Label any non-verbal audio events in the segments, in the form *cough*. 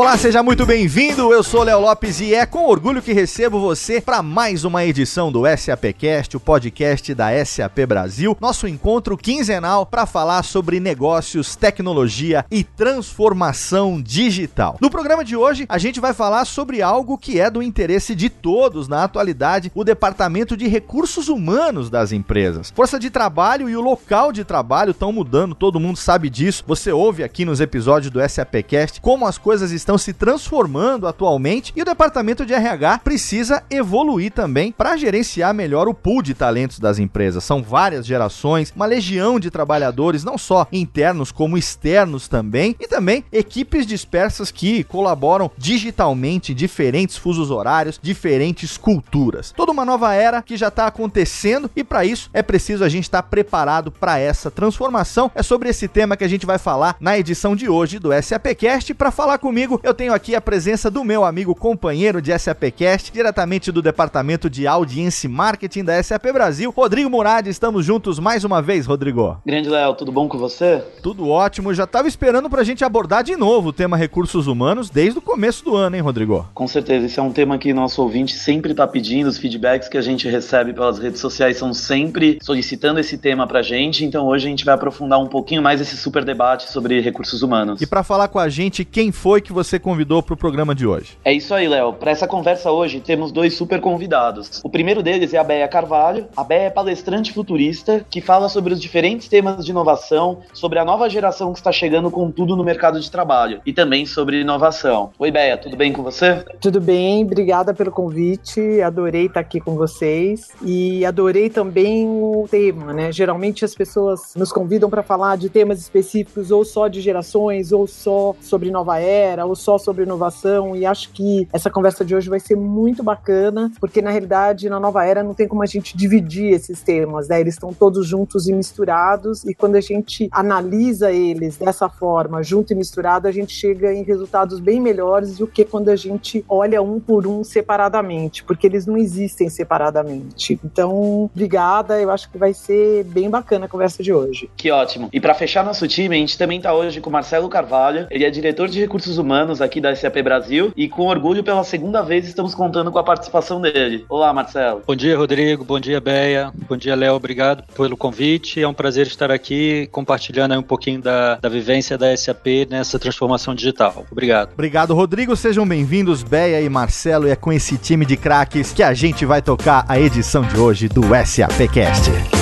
Olá, seja muito bem-vindo. Eu sou Léo Lopes e é com orgulho que recebo você para mais uma edição do SAPcast, o podcast da SAP Brasil, nosso encontro quinzenal para falar sobre negócios, tecnologia e transformação digital. No programa de hoje, a gente vai falar sobre algo que é do interesse de todos na atualidade, o departamento de recursos humanos das empresas. Força de trabalho e o local de trabalho estão mudando, todo mundo sabe disso. Você ouve aqui nos episódios do SAPcast como as coisas estão estão se transformando atualmente e o departamento de RH precisa evoluir também para gerenciar melhor o pool de talentos das empresas. São várias gerações, uma legião de trabalhadores, não só internos como externos também, e também equipes dispersas que colaboram digitalmente diferentes fusos horários, diferentes culturas. Toda uma nova era que já está acontecendo e para isso é preciso a gente estar tá preparado para essa transformação. É sobre esse tema que a gente vai falar na edição de hoje do SAPcast. Para falar comigo, eu tenho aqui a presença do meu amigo companheiro de SAPcast, diretamente do departamento de audiência e marketing da SAP Brasil, Rodrigo Murad. Estamos juntos mais uma vez, Rodrigo. Grande Léo, tudo bom com você? Tudo ótimo. Já estava esperando para a gente abordar de novo o tema recursos humanos desde o começo do ano, hein, Rodrigo? Com certeza. Esse é um tema que nosso ouvinte sempre está pedindo. Os feedbacks que a gente recebe pelas redes sociais são sempre solicitando esse tema para a gente. Então hoje a gente vai aprofundar um pouquinho mais esse super debate sobre recursos humanos. E para falar com a gente, quem foi que você você convidou para o programa de hoje. É isso aí, Léo. Para essa conversa hoje temos dois super convidados. O primeiro deles é a Béia Carvalho. A Béia é palestrante futurista que fala sobre os diferentes temas de inovação, sobre a nova geração que está chegando com tudo no mercado de trabalho e também sobre inovação. Oi, Béia, tudo bem com você? Tudo bem, obrigada pelo convite. Adorei estar aqui com vocês e adorei também o tema, né? Geralmente as pessoas nos convidam para falar de temas específicos ou só de gerações ou só sobre nova era ou só sobre inovação e acho que essa conversa de hoje vai ser muito bacana, porque na realidade na nova era não tem como a gente dividir esses temas, né? Eles estão todos juntos e misturados e quando a gente analisa eles dessa forma, junto e misturado, a gente chega em resultados bem melhores do que quando a gente olha um por um separadamente, porque eles não existem separadamente. Então, obrigada, eu acho que vai ser bem bacana a conversa de hoje. Que ótimo. E para fechar nosso time, a gente também está hoje com Marcelo Carvalho, ele é diretor de recursos humanos anos aqui da SAP Brasil e com orgulho pela segunda vez estamos contando com a participação dele. Olá, Marcelo. Bom dia, Rodrigo. Bom dia, Beia. Bom dia, Léo. Obrigado pelo convite. É um prazer estar aqui compartilhando um pouquinho da, da vivência da SAP nessa transformação digital. Obrigado. Obrigado, Rodrigo. Sejam bem-vindos, Beia e Marcelo. E é com esse time de craques que a gente vai tocar a edição de hoje do SAPcast.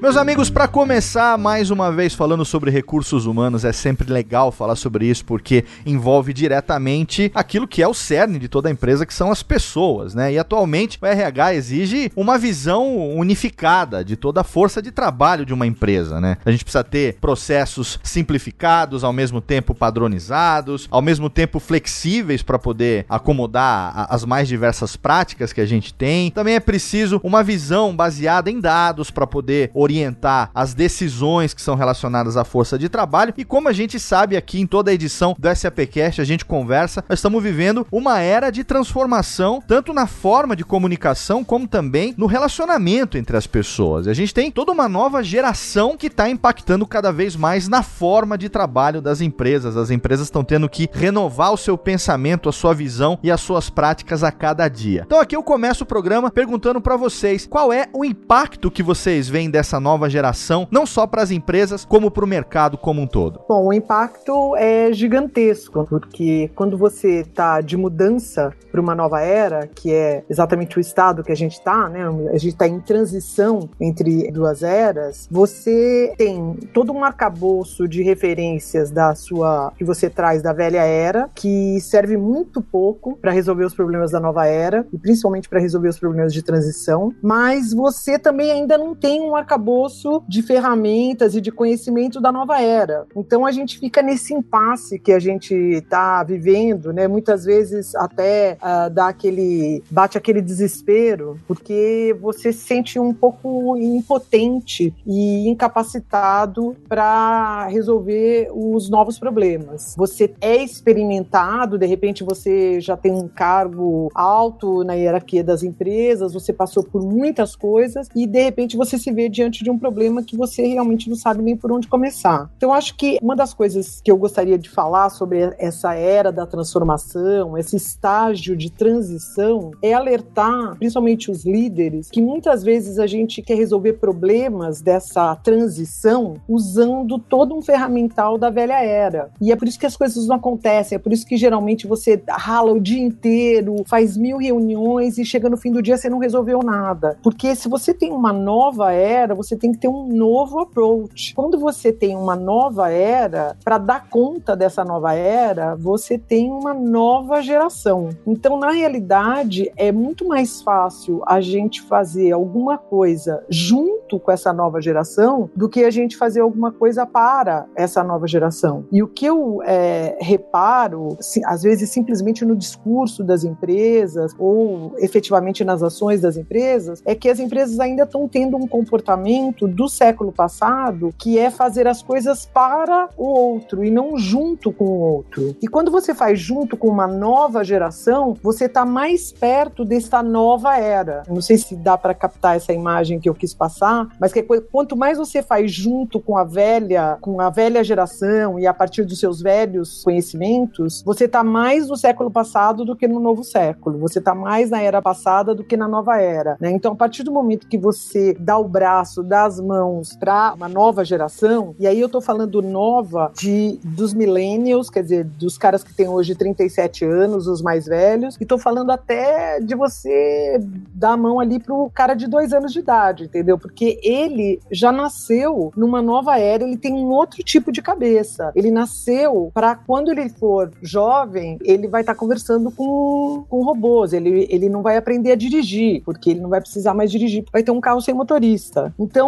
Meus amigos, para começar mais uma vez falando sobre recursos humanos, é sempre legal falar sobre isso porque envolve diretamente aquilo que é o cerne de toda a empresa, que são as pessoas, né? E atualmente o RH exige uma visão unificada de toda a força de trabalho de uma empresa, né? A gente precisa ter processos simplificados, ao mesmo tempo padronizados, ao mesmo tempo flexíveis para poder acomodar as mais diversas práticas que a gente tem. Também é preciso uma visão baseada em dados para poder orientar orientar as decisões que são relacionadas à força de trabalho. E como a gente sabe aqui em toda a edição do SAPcast, a gente conversa, nós estamos vivendo uma era de transformação, tanto na forma de comunicação, como também no relacionamento entre as pessoas. A gente tem toda uma nova geração que está impactando cada vez mais na forma de trabalho das empresas. As empresas estão tendo que renovar o seu pensamento, a sua visão e as suas práticas a cada dia. Então aqui eu começo o programa perguntando para vocês qual é o impacto que vocês veem dessa nova geração, não só para as empresas, como para o mercado como um todo? Bom, o impacto é gigantesco, porque quando você está de mudança para uma nova era, que é exatamente o estado que a gente está, né? A gente está em transição entre duas eras. Você tem todo um arcabouço de referências da sua que você traz da velha era, que serve muito pouco para resolver os problemas da nova era e principalmente para resolver os problemas de transição. Mas você também ainda não tem um arcabouço arcabouço de ferramentas e de conhecimento da nova era. Então a gente fica nesse impasse que a gente está vivendo, né? Muitas vezes até uh, dá aquele bate aquele desespero, porque você se sente um pouco impotente e incapacitado para resolver os novos problemas. Você é experimentado, de repente você já tem um cargo alto na hierarquia das empresas, você passou por muitas coisas e de repente você se vê diante de um problema que você realmente não sabe nem por onde começar. Então acho que uma das coisas que eu gostaria de falar sobre essa era da transformação, esse estágio de transição, é alertar principalmente os líderes que muitas vezes a gente quer resolver problemas dessa transição usando todo um ferramental da velha era. E é por isso que as coisas não acontecem, é por isso que geralmente você rala o dia inteiro, faz mil reuniões e chega no fim do dia você não resolveu nada. Porque se você tem uma nova era, você tem que ter um novo approach. Quando você tem uma nova era, para dar conta dessa nova era, você tem uma nova geração. Então, na realidade, é muito mais fácil a gente fazer alguma coisa junto com essa nova geração do que a gente fazer alguma coisa para essa nova geração. E o que eu é, reparo, às vezes simplesmente no discurso das empresas ou efetivamente nas ações das empresas, é que as empresas ainda estão tendo um comportamento do século passado que é fazer as coisas para o outro e não junto com o outro. E quando você faz junto com uma nova geração, você está mais perto desta nova era. Não sei se dá para captar essa imagem que eu quis passar, mas que quanto mais você faz junto com a velha, com a velha geração e a partir dos seus velhos conhecimentos, você está mais no século passado do que no novo século. Você está mais na era passada do que na nova era. Né? Então, a partir do momento que você dá o braço, dá as mãos para uma nova geração, e aí eu estou falando nova de dos millennials, quer dizer, dos caras que têm hoje 37 anos, os mais velhos, e estou falando até de você dar a mão ali pro cara de dois anos de idade, entendeu? Porque ele já nasceu numa nova era, ele tem um outro tipo de cabeça. Ele nasceu para quando ele for jovem, ele vai estar tá conversando com, com robôs, ele, ele não vai aprender a dirigir, porque ele não vai precisar mais dirigir, vai ter um carro sem motorista. Então,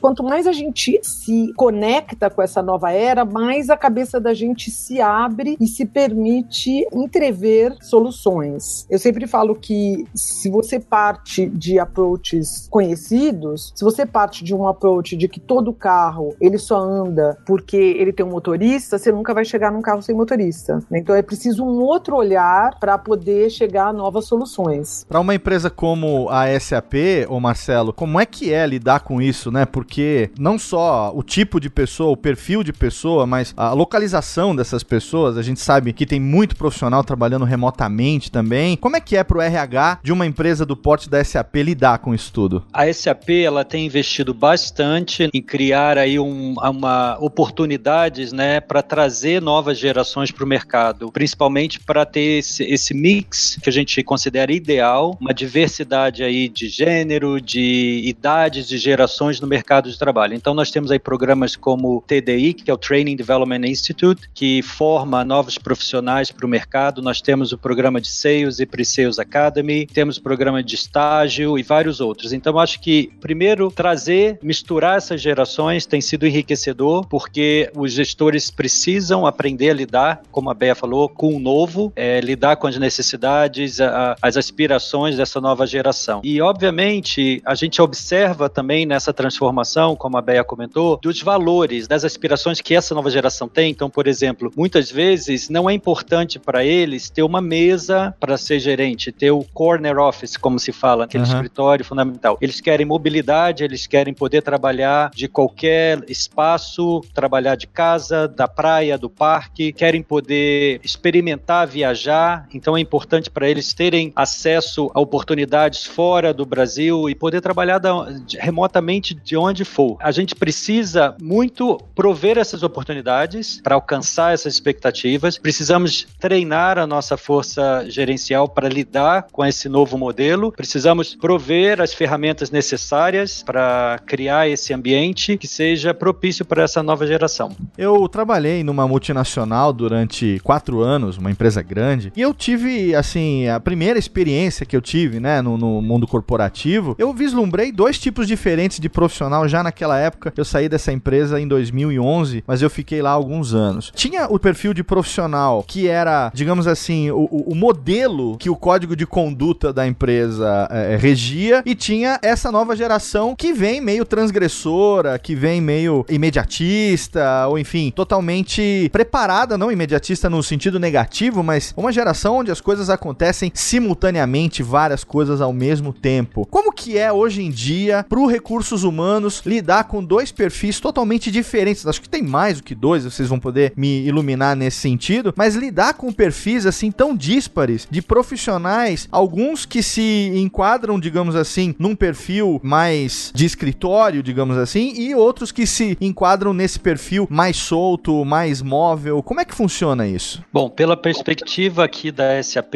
quanto mais a gente se conecta com essa nova era, mais a cabeça da gente se abre e se permite entrever soluções. Eu sempre falo que se você parte de approaches conhecidos, se você parte de um approach de que todo carro ele só anda porque ele tem um motorista, você nunca vai chegar num carro sem motorista. Então é preciso um outro olhar para poder chegar a novas soluções. Para uma empresa como a SAP, ô Marcelo, como é que é lidar com isso, né? Porque não só o tipo de pessoa, o perfil de pessoa, mas a localização dessas pessoas, a gente sabe que tem muito profissional trabalhando remotamente também. Como é que é para o RH de uma empresa do porte da SAP lidar com isso tudo? A SAP ela tem investido bastante em criar aí um, uma oportunidades, né, para trazer novas gerações para o mercado, principalmente para ter esse, esse mix que a gente considera ideal, uma diversidade aí de gênero, de idades, de gerações no mercado de trabalho. Então nós temos aí programas como o TDI, que é o Training Development Institute, que forma novos profissionais para o mercado. Nós temos o programa de Sales e Pre-Sales Academy, temos o programa de estágio e vários outros. Então acho que primeiro trazer, misturar essas gerações tem sido enriquecedor, porque os gestores precisam aprender a lidar, como a Bea falou, com o novo, é, lidar com as necessidades, a, as aspirações dessa nova geração. E obviamente a gente observa também nessa transformação, como a Bea comentou, dos valores, das aspirações que essa nova geração tem. Então, por exemplo, muitas vezes não é importante para eles ter uma mesa para ser gerente, ter o corner office, como se fala, aquele uhum. escritório fundamental. Eles querem mobilidade, eles querem poder trabalhar de qualquer espaço, trabalhar de casa, da praia, do parque, querem poder experimentar, viajar. Então, é importante para eles terem acesso a oportunidades fora do Brasil e poder trabalhar da, remotamente de onde for. A gente precisa muito prover essas oportunidades para alcançar essas expectativas. Precisamos treinar a nossa força gerencial para lidar com esse novo modelo. Precisamos prover as ferramentas necessárias para criar esse ambiente que seja propício para essa nova geração. Eu trabalhei numa multinacional durante quatro anos, uma empresa grande, e eu tive, assim, a primeira experiência que eu tive, né, no, no mundo corporativo, eu vislumbrei dois tipos diferentes de profissional já naquela época. Eu saí dessa empresa em 2011, mas eu fiquei lá alguns anos. Tinha o perfil de profissional que era, digamos assim, o, o modelo que o código de conduta da empresa é, regia, e tinha essa nova geração que vem meio transgressora, que vem meio imediatista, ou enfim, totalmente preparada, não imediatista no sentido negativo, mas uma geração onde as coisas acontecem simultaneamente, várias coisas ao mesmo tempo. Como que é hoje em dia para os recursos humanos lidar com dois perfis totalmente diferentes? Acho que tem mais do que dois, vocês vão poder me iluminar nesse sentido, mas lidar com perfis assim tão díspares de profissionais, alguns que se enquadram, digamos assim, num perfil mais de escritório, digamos assim, e outros que se enquadram nesse perfil mais solto, mais móvel. Como é que funciona isso? Bom, pela perspectiva aqui da SAP,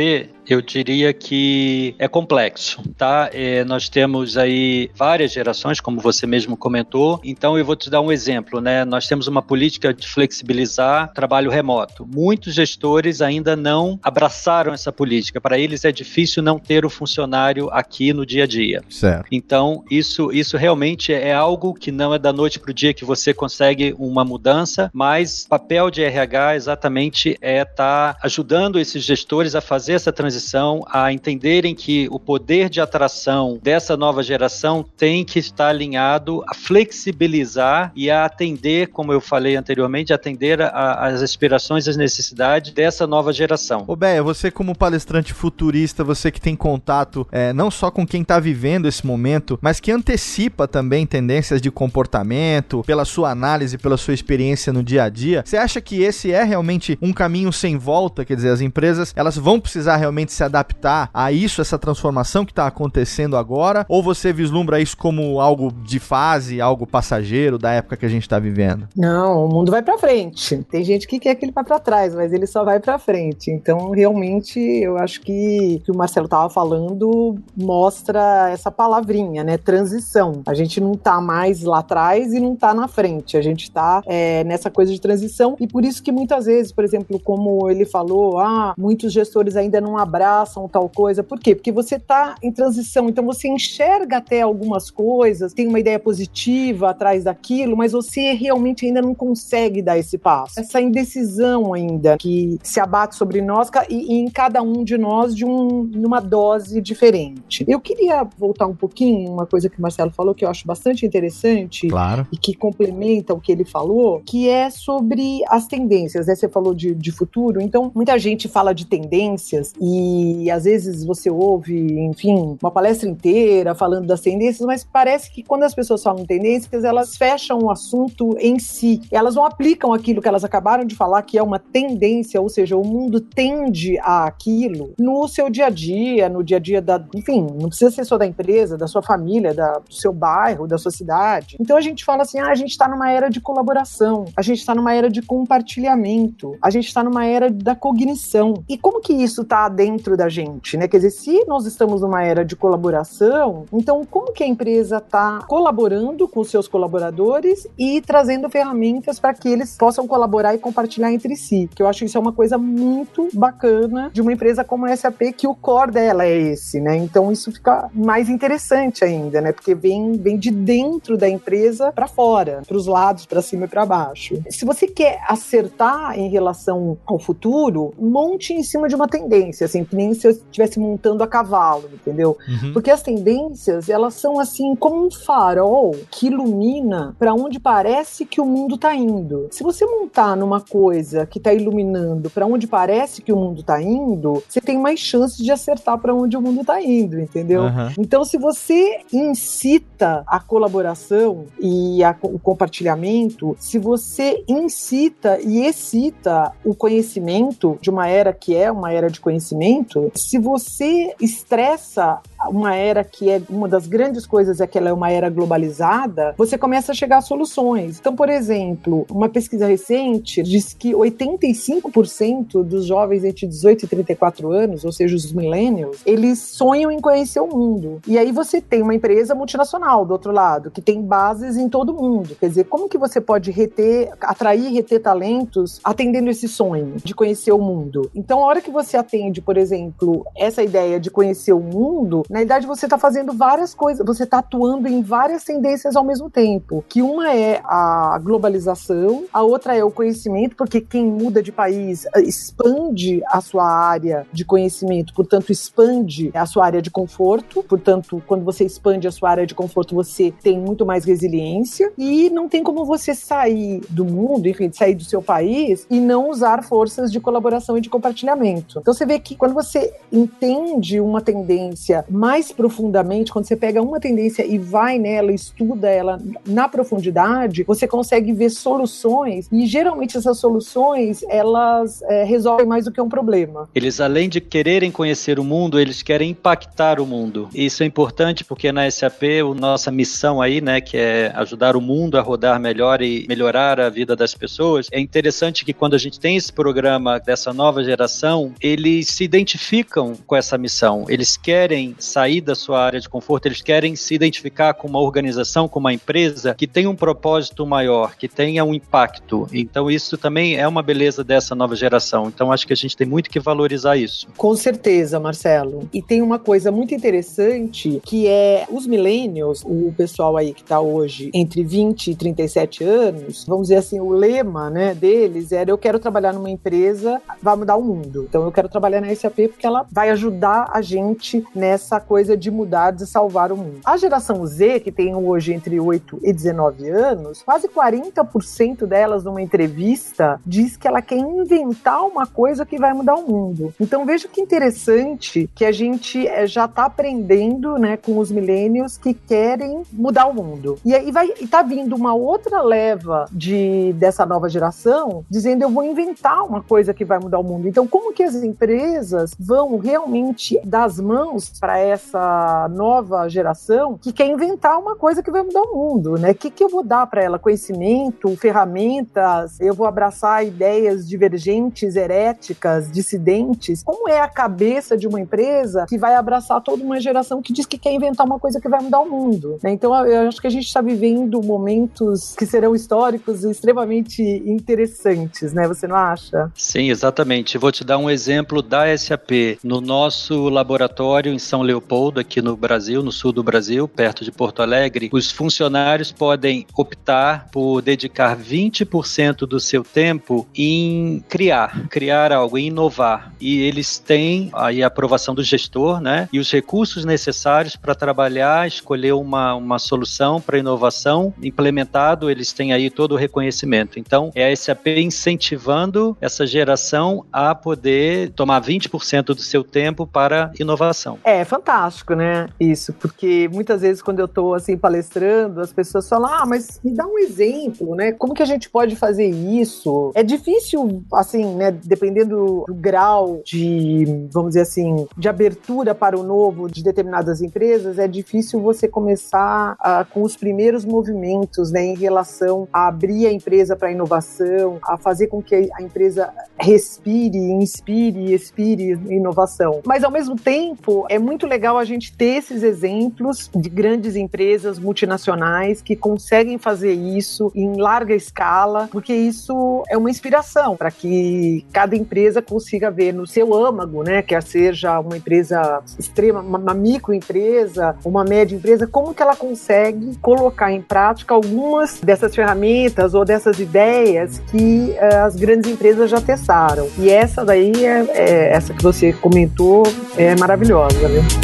eu diria que é complexo, tá? É, nós temos aí várias gerações, como você mesmo comentou. Então eu vou te dar um exemplo, né? Nós temos uma política de flexibilizar trabalho remoto. Muitos gestores ainda não abraçaram essa política. Para eles é difícil não ter o funcionário aqui no dia a dia. Certo. Então isso isso realmente é algo que não é da noite para o dia que você consegue uma mudança, mas papel de RH exatamente é estar tá ajudando esses gestores a fazer essa transição transição a entenderem que o poder de atração dessa nova geração tem que estar alinhado a flexibilizar e a atender, como eu falei anteriormente, atender às aspirações e as necessidades dessa nova geração. Ô Béia, você como palestrante futurista, você que tem contato é, não só com quem está vivendo esse momento, mas que antecipa também tendências de comportamento, pela sua análise, pela sua experiência no dia a dia, você acha que esse é realmente um caminho sem volta? Quer dizer, as empresas elas vão precisar realmente realmente se adaptar a isso, essa transformação que está acontecendo agora? Ou você vislumbra isso como algo de fase, algo passageiro da época que a gente está vivendo? Não, o mundo vai para frente. Tem gente que quer que ele vá para trás, mas ele só vai para frente. Então, realmente, eu acho que o que o Marcelo estava falando mostra essa palavrinha, né? Transição. A gente não está mais lá atrás e não está na frente. A gente está é, nessa coisa de transição e por isso que muitas vezes, por exemplo, como ele falou, ah, muitos gestores ainda não abrem abraçam tal coisa. Por quê? Porque você está em transição, então você enxerga até algumas coisas, tem uma ideia positiva atrás daquilo, mas você realmente ainda não consegue dar esse passo. Essa indecisão ainda que se abate sobre nós e, e em cada um de nós de um, numa dose diferente. Eu queria voltar um pouquinho, uma coisa que o Marcelo falou que eu acho bastante interessante claro. e que complementa o que ele falou, que é sobre as tendências, né? Você falou de, de futuro, então muita gente fala de tendências e e às vezes você ouve, enfim, uma palestra inteira falando das tendências, mas parece que quando as pessoas falam tendências, elas fecham o assunto em si. Elas não aplicam aquilo que elas acabaram de falar, que é uma tendência, ou seja, o mundo tende a aquilo no seu dia a dia, no dia a dia da. Enfim, não precisa ser só da empresa, da sua família, da, do seu bairro, da sua cidade. Então a gente fala assim: ah, a gente está numa era de colaboração, a gente está numa era de compartilhamento, a gente está numa era da cognição. E como que isso está dentro dentro da gente, né? Quer dizer, se nós estamos numa era de colaboração, então como que a empresa está colaborando com os seus colaboradores e trazendo ferramentas para que eles possam colaborar e compartilhar entre si? Que eu acho que isso é uma coisa muito bacana de uma empresa como a SAP, que o core dela é esse, né? Então isso fica mais interessante ainda, né? Porque vem, vem de dentro da empresa para fora, para os lados, para cima e para baixo. Se você quer acertar em relação ao futuro, monte em cima de uma tendência, assim, que nem se eu estivesse montando a cavalo, entendeu? Uhum. Porque as tendências, elas são assim como um farol que ilumina para onde parece que o mundo está indo. Se você montar numa coisa que está iluminando para onde parece que o mundo está indo, você tem mais chances de acertar para onde o mundo está indo, entendeu? Uhum. Então, se você incita a colaboração e a, o compartilhamento, se você incita e excita o conhecimento de uma era que é uma era de conhecimento, momento, se você estressa uma era que é uma das grandes coisas é que ela é uma era globalizada, você começa a chegar a soluções. Então, por exemplo, uma pesquisa recente diz que 85% dos jovens entre 18 e 34 anos, ou seja, os millennials, eles sonham em conhecer o mundo. E aí você tem uma empresa multinacional do outro lado, que tem bases em todo mundo. Quer dizer, como que você pode reter, atrair reter talentos atendendo esse sonho de conhecer o mundo? Então, a hora que você atende, por exemplo, essa ideia de conhecer o mundo, Na verdade, você está fazendo várias coisas, você está atuando em várias tendências ao mesmo tempo. Que uma é a globalização, a outra é o conhecimento, porque quem muda de país eh, expande a sua área de conhecimento, portanto, expande a sua área de conforto. Portanto, quando você expande a sua área de conforto, você tem muito mais resiliência e não tem como você sair do mundo, enfim, sair do seu país e não usar forças de colaboração e de compartilhamento. Então você vê que quando você entende uma tendência mais profundamente, quando você pega uma tendência e vai nela, estuda ela na profundidade, você consegue ver soluções e geralmente essas soluções elas é, resolvem mais do que um problema. Eles além de quererem conhecer o mundo, eles querem impactar o mundo. Isso é importante porque na SAP a nossa missão aí, né, que é ajudar o mundo a rodar melhor e melhorar a vida das pessoas. É interessante que quando a gente tem esse programa dessa nova geração, eles se identificam com essa missão. Eles querem sair da sua área de conforto, eles querem se identificar com uma organização, com uma empresa que tem um propósito maior, que tenha um impacto. Então isso também é uma beleza dessa nova geração. Então acho que a gente tem muito que valorizar isso. Com certeza, Marcelo. E tem uma coisa muito interessante que é os millennials, o pessoal aí que está hoje entre 20 e 37 anos, vamos dizer assim, o lema, né, deles era eu quero trabalhar numa empresa, vai mudar o mundo. Então eu quero trabalhar na SAP porque ela vai ajudar a gente nessa coisa de mudar, de salvar o mundo. A geração Z, que tem hoje entre 8 e 19 anos, quase 40% delas numa entrevista diz que ela quer inventar uma coisa que vai mudar o mundo. Então veja que interessante que a gente eh, já está aprendendo, né, com os millennials que querem mudar o mundo. E aí vai e tá vindo uma outra leva de dessa nova geração dizendo eu vou inventar uma coisa que vai mudar o mundo. Então como que as empresas vão realmente dar as mãos para essa nova geração que quer inventar uma coisa que vai mudar o mundo, né? O que, que eu vou dar para ela? Conhecimento, ferramentas, eu vou abraçar ideias divergentes, heréticas, dissidentes. Como é a cabeça de uma empresa que vai abraçar toda uma geração que diz que quer inventar uma coisa que vai mudar o mundo? Né? Então eu acho que a gente está vivendo momentos que serão históricos extremamente interessantes, né? Você não acha? Sim, exatamente. Vou te dar um exemplo da SAP. No nosso laboratório em São Leopoldo, aqui no Brasil, no sul do Brasil, perto de Porto Alegre, os funcionários podem optar por dedicar 20% do seu tempo em criar, criar algo, em inovar. E eles têm aí a aprovação do gestor, né? E os recursos necessários para trabalhar, escolher uma, uma solução para inovação implementado, eles têm aí todo o reconhecimento. Então, é a SAP incentivando essa geração a poder tomar 20% do seu tempo para inovação. É fantástico, né? Isso, porque muitas vezes quando eu estou assim palestrando, as pessoas falam: "Ah, mas me dá um exemplo, né? Como que a gente pode fazer isso?". É difícil assim, né, dependendo do grau de, vamos dizer assim, de abertura para o novo de determinadas empresas, é difícil você começar uh, com os primeiros movimentos, né, em relação a abrir a empresa para inovação, a fazer com que a empresa respire, inspire, expire inovação. Mas ao mesmo tempo, é muito a gente ter esses exemplos de grandes empresas multinacionais que conseguem fazer isso em larga escala, porque isso é uma inspiração para que cada empresa consiga ver no seu âmago, né, quer seja uma empresa extrema, uma microempresa, uma média empresa, como que ela consegue colocar em prática algumas dessas ferramentas ou dessas ideias que uh, as grandes empresas já testaram. E essa daí é, é essa que você comentou é maravilhosa, né?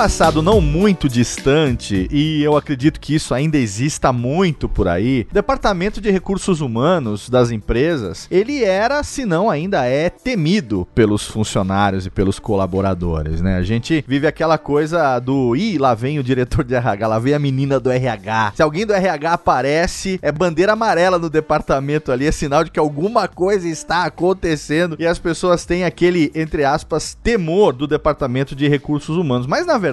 Passado não muito distante, e eu acredito que isso ainda exista muito por aí, o Departamento de Recursos Humanos das empresas, ele era, se não ainda é, temido pelos funcionários e pelos colaboradores, né? A gente vive aquela coisa do, ih, lá vem o diretor de RH, lá vem a menina do RH. Se alguém do RH aparece, é bandeira amarela no departamento ali, é sinal de que alguma coisa está acontecendo e as pessoas têm aquele, entre aspas, temor do Departamento de Recursos Humanos. Mas na verdade,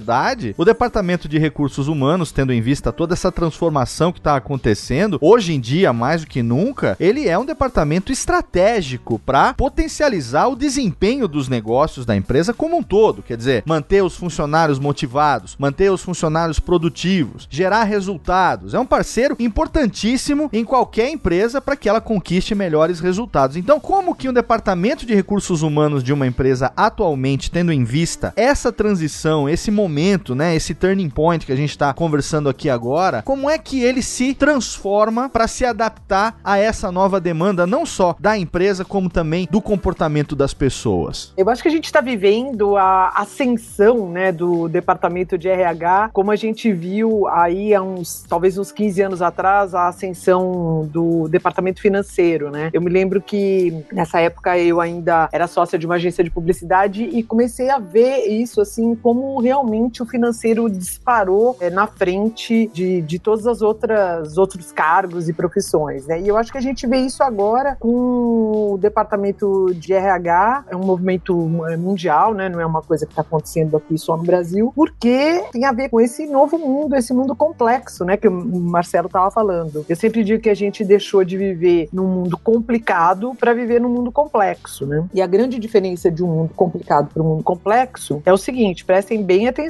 o Departamento de Recursos Humanos, tendo em vista toda essa transformação que está acontecendo, hoje em dia, mais do que nunca, ele é um departamento estratégico para potencializar o desempenho dos negócios da empresa como um todo. Quer dizer, manter os funcionários motivados, manter os funcionários produtivos, gerar resultados. É um parceiro importantíssimo em qualquer empresa para que ela conquiste melhores resultados. Então, como que um departamento de recursos humanos de uma empresa atualmente, tendo em vista essa transição, esse momento, né, esse turning point que a gente está conversando aqui agora, como é que ele se transforma para se adaptar a essa nova demanda, não só da empresa, como também do comportamento das pessoas? Eu acho que a gente está vivendo a ascensão né, do departamento de RH, como a gente viu aí há uns, talvez uns 15 anos atrás, a ascensão do departamento financeiro, né? Eu me lembro que nessa época eu ainda era sócia de uma agência de publicidade e comecei a ver isso assim como realmente o financeiro disparou é, na frente de, de todas as outras outros cargos e profissões, né? E eu acho que a gente vê isso agora com o departamento de RH, é um movimento é, mundial, né? Não é uma coisa que está acontecendo aqui só no Brasil, porque tem a ver com esse novo mundo, esse mundo complexo, né? Que o Marcelo estava falando. Eu sempre digo que a gente deixou de viver num mundo complicado para viver num mundo complexo, né? E a grande diferença de um mundo complicado para um mundo complexo é o seguinte, prestem bem atenção.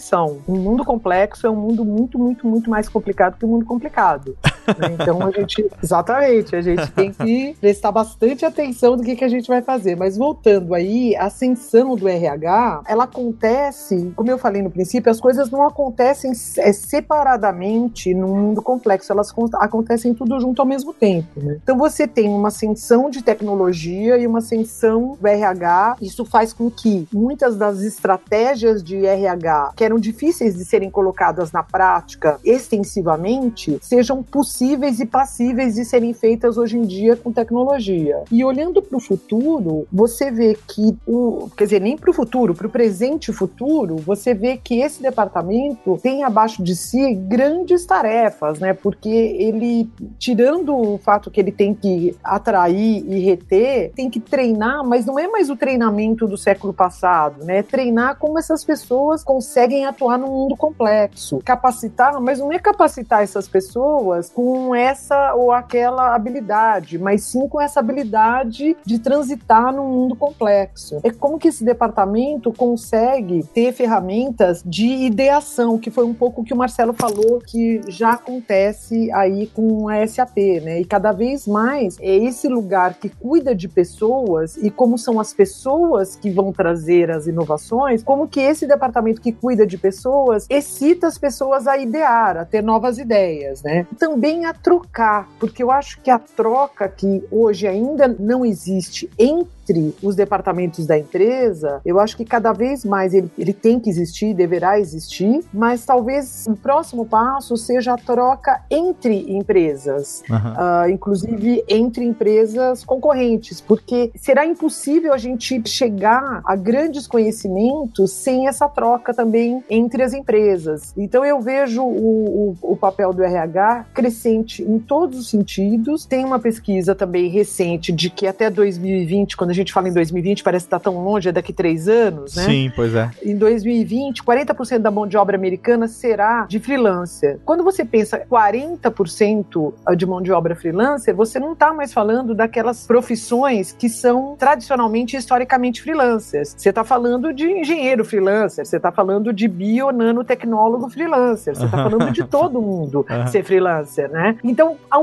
Um mundo complexo é um mundo muito, muito, muito mais complicado que um mundo complicado. Né? Então a gente, *laughs* exatamente, a gente tem que prestar bastante atenção do que, que a gente vai fazer. Mas voltando aí, a ascensão do RH, ela acontece, como eu falei no princípio, as coisas não acontecem é, separadamente num mundo complexo, elas acontecem tudo junto ao mesmo tempo. Né? Então você tem uma ascensão de tecnologia e uma ascensão do RH, isso faz com que muitas das estratégias de RH que eram difíceis de serem colocadas na prática extensivamente sejam possíveis e passíveis de serem feitas hoje em dia com tecnologia. E olhando para o futuro, você vê que o, quer dizer, nem para o futuro, para o presente e futuro, você vê que esse departamento tem abaixo de si grandes tarefas, né? Porque ele, tirando o fato que ele tem que atrair e reter, tem que treinar, mas não é mais o treinamento do século passado, né? É treinar como essas pessoas conseguem atuar num mundo complexo. Capacitar, mas não é capacitar essas pessoas com essa ou aquela habilidade, mas sim com essa habilidade de transitar num mundo complexo. É como que esse departamento consegue ter ferramentas de ideação, que foi um pouco o que o Marcelo falou que já acontece aí com a SAP, né? E cada vez mais é esse lugar que cuida de pessoas e como são as pessoas que vão trazer as inovações, como que esse departamento que cuida de pessoas excita as pessoas a idear, a ter novas ideias, né? Também a trocar, porque eu acho que a troca que hoje ainda não existe entre entre os departamentos da empresa, eu acho que cada vez mais ele, ele tem que existir, deverá existir, mas talvez o próximo passo seja a troca entre empresas, uhum. uh, inclusive entre empresas concorrentes, porque será impossível a gente chegar a grandes conhecimentos sem essa troca também entre as empresas. Então eu vejo o, o, o papel do RH crescente em todos os sentidos. Tem uma pesquisa também recente de que até 2020, quando a gente fala em 2020, parece que está tão longe, é daqui três anos, né? Sim, pois é. Em 2020, 40% da mão de obra americana será de freelancer. Quando você pensa 40% de mão de obra freelancer, você não está mais falando daquelas profissões que são tradicionalmente e historicamente freelancers. Você está falando de engenheiro freelancer, você está falando de bio nanotecnólogo freelancer, você está falando de todo mundo *laughs* ser freelancer, né? Então, a,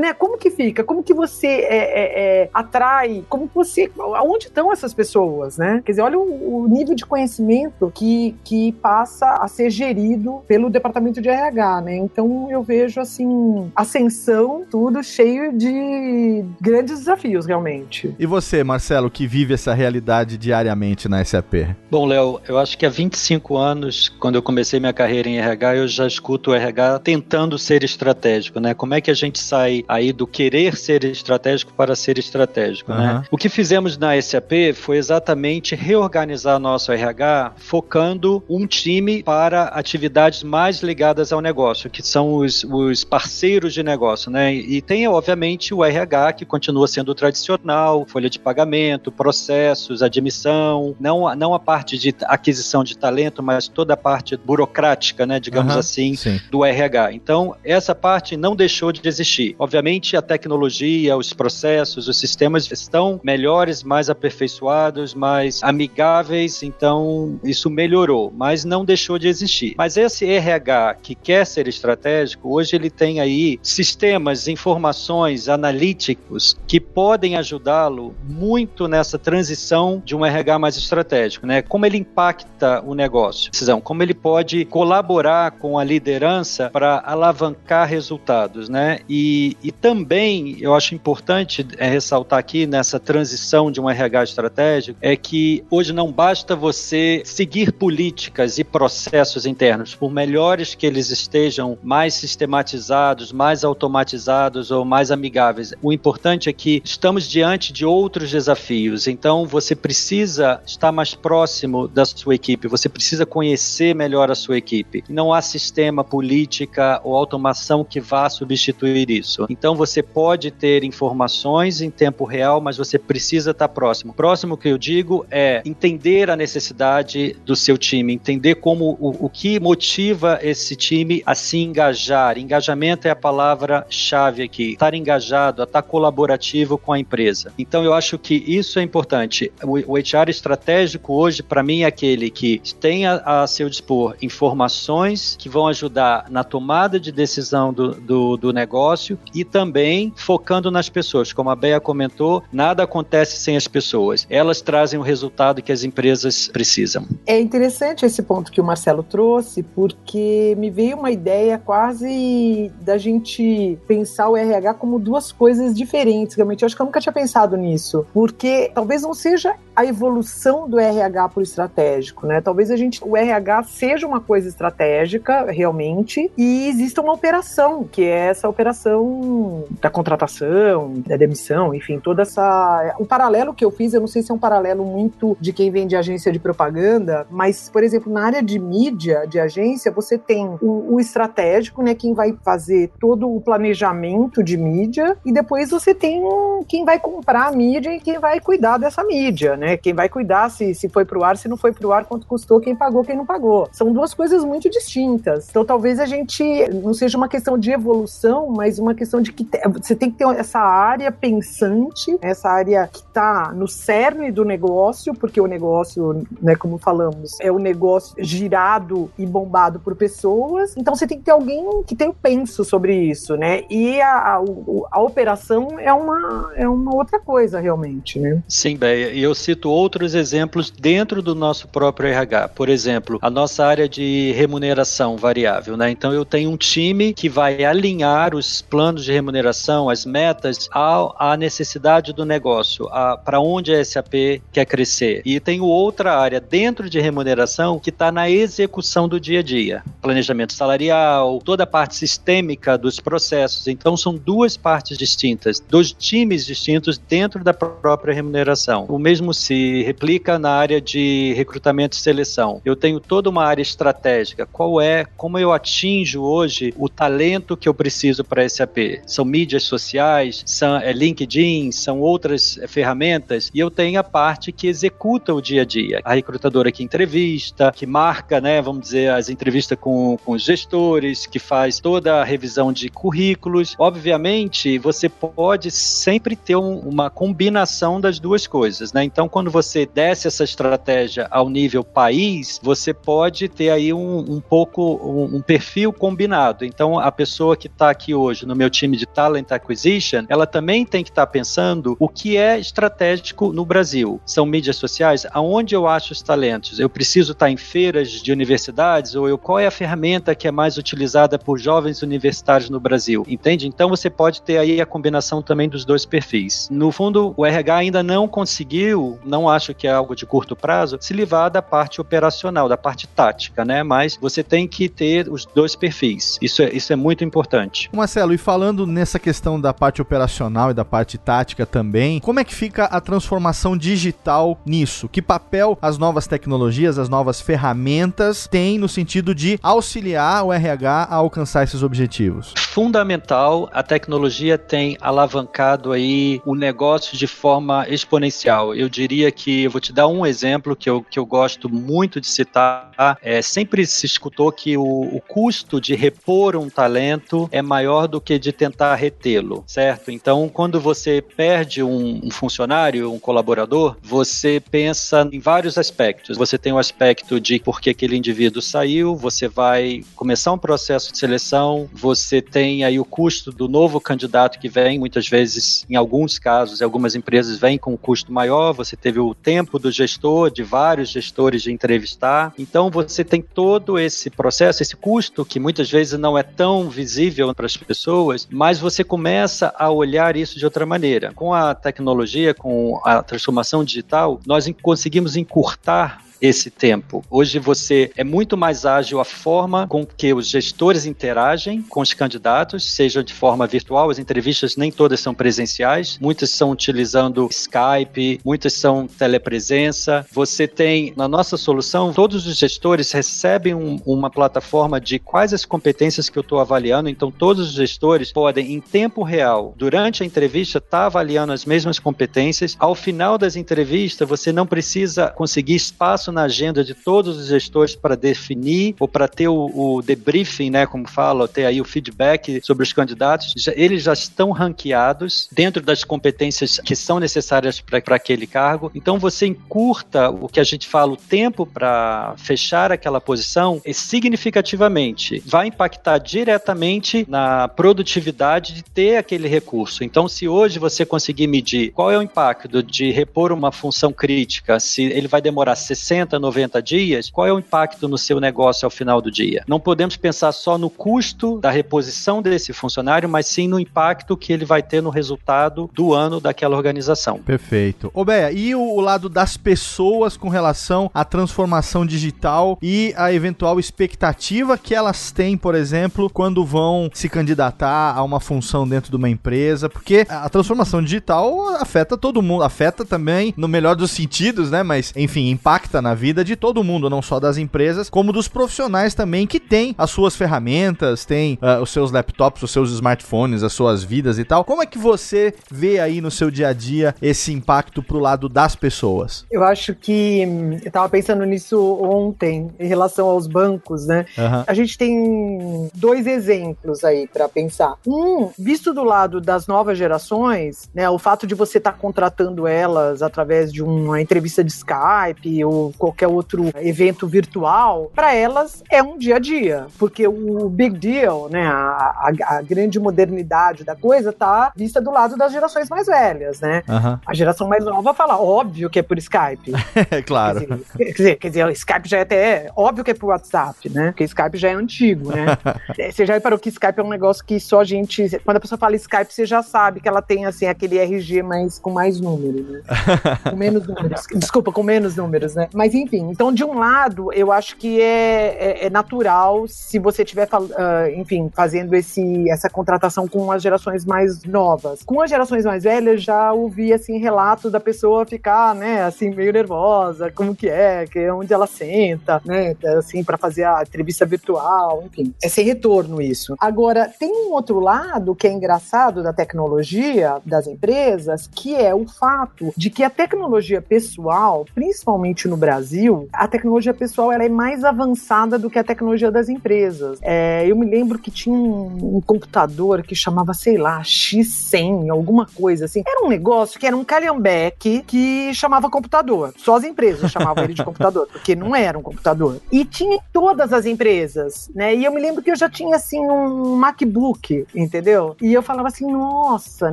né, como que fica? Como que você é, é, é, atrai? Como que você aonde estão essas pessoas, né? Quer dizer, olha o, o, nível de conhecimento que, que passa a ser gerido pelo departamento de RH, né? Então eu vejo assim ascensão, tudo cheio de grandes desafios realmente. E você, Marcelo, que vive essa realidade diariamente na SAP? Bom, Léo, eu acho que há 25 anos, quando eu comecei minha carreira em RH, eu já escuto o RH tentando ser estratégico, né? Como é que a gente sai aí do querer ser estratégico para ser estratégico, uhum. né? O que fizemos fizemos na SAP foi exatamente reorganizar nosso RH focando um time para atividades mais ligadas ao negócio, que são os, os parceiros de negócio, né? E tem, obviamente, o RH, que continua sendo tradicional, folha de pagamento, processos, admissão, não, não a parte de aquisição de talento, mas toda a parte burocrática, né, digamos uhum, assim, sim. do RH. Então, essa parte não deixou de existir. Obviamente, a tecnologia, os processos, os sistemas estão melhores, mais aperfeiçoados, mais amigáveis, então isso melhorou, mas não deixou de existir. Mas esse RH que quer ser estratégico, hoje ele tem aí sistemas, informações, analíticos que podem ajudá-lo muito nessa transição de um RH mais estratégico, né? Como ele impacta o negócio, decisão, como ele pode colaborar com a liderança para alavancar resultados, né? E, e também eu acho importante é, ressaltar aqui nessa transição de um RH estratégico é que hoje não basta você seguir políticas e processos internos, por melhores que eles estejam, mais sistematizados, mais automatizados ou mais amigáveis. O importante é que estamos diante de outros desafios, então você precisa estar mais próximo da sua equipe, você precisa conhecer melhor a sua equipe. Não há sistema, política ou automação que vá substituir isso. Então você pode ter informações em tempo real, mas você precisa estar próximo. Próximo que eu digo é entender a necessidade do seu time, entender como o, o que motiva esse time a se engajar. Engajamento é a palavra-chave aqui. Estar engajado, estar colaborativo com a empresa. Então eu acho que isso é importante. O, o HR estratégico hoje, para mim, é aquele que tem a, a, seu dispor informações que vão ajudar na tomada de decisão do, do, do negócio e também focando nas pessoas. Como a Bea comentou, nada acontece sem as pessoas. Elas trazem o resultado que as empresas precisam. É interessante esse ponto que o Marcelo trouxe, porque me veio uma ideia quase da gente pensar o RH como duas coisas diferentes. Realmente, eu acho que eu nunca tinha pensado nisso, porque talvez não seja a evolução do RH para o estratégico, né? Talvez a gente, o RH seja uma coisa estratégica realmente e exista uma operação que é essa operação da contratação, da demissão, enfim, toda essa o paralelo que eu fiz, eu não sei se é um paralelo muito de quem vem de agência de propaganda, mas por exemplo na área de mídia de agência você tem o, o estratégico, né? Quem vai fazer todo o planejamento de mídia e depois você tem quem vai comprar a mídia e quem vai cuidar dessa mídia, né? Quem vai cuidar se, se foi pro ar, se não foi pro ar, quanto custou, quem pagou, quem não pagou. São duas coisas muito distintas. Então talvez a gente não seja uma questão de evolução, mas uma questão de que te, você tem que ter essa área pensante, essa área que está no cerne do negócio, porque o negócio, né, como falamos, é o negócio girado e bombado por pessoas. Então você tem que ter alguém que tenha o penso sobre isso, né? E a, a, a operação é uma, é uma outra coisa, realmente, né? Sim, Beia. E eu cito outros exemplos dentro do nosso próprio RH. Por exemplo, a nossa área de remuneração variável, né? Então eu tenho um time que vai alinhar os planos de remuneração, as metas, à, à necessidade do negócio, para onde a SAP quer crescer. E tenho outra área dentro de remuneração que está na execução do dia a dia, planejamento salarial, toda a parte sistêmica dos processos. Então são duas partes distintas, dois times distintos dentro da própria remuneração. O mesmo se replica na área de recrutamento e seleção. Eu tenho toda uma área estratégica. Qual é, como eu atinjo hoje o talento que eu preciso para SAP? São mídias sociais, são é, LinkedIn, são outras é, ferramentas e eu tenho a parte que executa o dia a dia. A recrutadora que entrevista, que marca, né, vamos dizer, as entrevistas com, com os gestores, que faz toda a revisão de currículos. Obviamente, você pode sempre ter um, uma combinação das duas coisas, né? Então, quando você desce essa estratégia ao nível país, você pode ter aí um, um pouco um, um, perfil combinado. Então, a pessoa que está aqui hoje no meu time de Talent Acquisition, ela também tem que estar tá pensando o que é estratégico no Brasil. São mídias sociais, aonde eu acho os talentos? Eu preciso estar tá em feiras de universidades ou eu, qual é a ferramenta que é mais utilizada por jovens universitários no Brasil? Entende? Então, você pode ter aí a combinação também dos dois perfis. No fundo, o RH ainda não conseguiu eu não acho que é algo de curto prazo, se livrar da parte operacional, da parte tática, né? Mas você tem que ter os dois perfis. Isso é, isso é muito importante. Marcelo, e falando nessa questão da parte operacional e da parte tática também, como é que fica a transformação digital nisso? Que papel as novas tecnologias, as novas ferramentas têm no sentido de auxiliar o RH a alcançar esses objetivos? Fundamental, a tecnologia tem alavancado aí o negócio de forma exponencial. Eu diria que, eu vou te dar um exemplo que eu, que eu gosto muito de citar, é, sempre se escutou que o, o custo de repor um talento é maior do que de tentar retê-lo, certo? Então, quando você perde um, um funcionário, um colaborador, você pensa em vários aspectos. Você tem o aspecto de por que aquele indivíduo saiu, você vai começar um processo de seleção, você tem aí o custo do novo candidato que vem, muitas vezes, em alguns casos, algumas empresas vêm com um custo maior, você teve o tempo do gestor, de vários gestores de entrevistar. Então, você tem todo esse processo, esse custo que muitas vezes não é tão visível para as pessoas, mas você começa a olhar isso de outra maneira. Com a tecnologia, com a transformação digital, nós conseguimos encurtar esse tempo. Hoje você é muito mais ágil a forma com que os gestores interagem com os candidatos, seja de forma virtual, as entrevistas nem todas são presenciais, muitas são utilizando Skype, muitas são telepresença. Você tem, na nossa solução, todos os gestores recebem um, uma plataforma de quais as competências que eu estou avaliando, então todos os gestores podem, em tempo real, durante a entrevista, estar tá avaliando as mesmas competências. Ao final das entrevistas, você não precisa conseguir espaço espaço na agenda de todos os gestores para definir ou para ter o, o, debriefing, né, como fala, ter aí o feedback sobre os candidatos. Já, eles já estão ranqueados dentro das competências que são necessárias para aquele cargo. Então você encurta o que a gente fala, o tempo para fechar aquela posição e significativamente vai impactar diretamente na produtividade de ter aquele recurso. Então, se hoje você conseguir medir qual é o impacto de repor uma função crítica, se ele vai demorar 60 60, 90 dias, qual é o impacto no seu negócio ao final do dia? Não podemos pensar só no custo da reposição desse funcionário, mas sim no impacto que ele vai ter no resultado do ano daquela organização. Perfeito. Ô Béia, e o lado das pessoas com relação à transformação digital e a eventual expectativa que elas têm, por exemplo, quando vão se candidatar a uma função dentro de uma empresa? Porque a transformação digital afeta todo mundo, afeta também no melhor dos sentidos, né? Mas, enfim, impacta na na vida de todo mundo, não só das empresas, como dos profissionais também que têm as suas ferramentas, têm uh, os seus laptops, os seus smartphones, as suas vidas e tal. Como é que você vê aí no seu dia a dia esse impacto pro lado das pessoas? Eu acho que hum, eu tava pensando nisso ontem em relação aos bancos, né? Uhum. A gente tem dois exemplos aí para pensar. Um, visto do lado das novas gerações, né, o fato de você estar tá contratando elas através de uma entrevista de Skype ou qualquer outro evento virtual, para elas é um dia a dia, porque o big deal, né, a, a, a grande modernidade da coisa tá vista do lado das gerações mais velhas, né? Uhum. A geração mais nova fala, óbvio que é por Skype. é *laughs* claro. Quer dizer, quer dizer, quer dizer, o Skype já é até, óbvio que é por WhatsApp, né? Porque Skype já é antigo, né? *laughs* É, você já reparou que Skype é um negócio que só a gente, quando a pessoa fala Skype, você já sabe que ela tem, assim, aquele RG mais, com mais números, né? *laughs* com menos números. Desculpa, com menos números, né? Mas enfim, então de um lado, eu acho que é, é, é natural se você estiver, uh, enfim, fazendo esse, essa contratação com as gerações mais novas. Com as gerações mais velhas, já ouvi, assim, relatos da pessoa ficar, né, assim, meio nervosa, como que é, que é onde ela senta, né, assim, para fazer a entrevista virtual, enfim. É sem retorno isso. Agora, tem um outro lado que é engraçado da tecnologia das empresas, que é o fato de que a tecnologia pessoal, principalmente no Brasil, Brasil, a tecnologia pessoal ela é mais avançada do que a tecnologia das empresas. É, eu me lembro que tinha um, um, computador que chamava, sei lá, X100, alguma coisa assim. Era um negócio que era um calhambeque que chamava computador. Só as empresas chamavam ele de computador, *laughs* porque não era um computador. E tinha em todas as empresas, né? E eu me lembro que eu já tinha, assim, um MacBook, entendeu? E eu falava assim, nossa,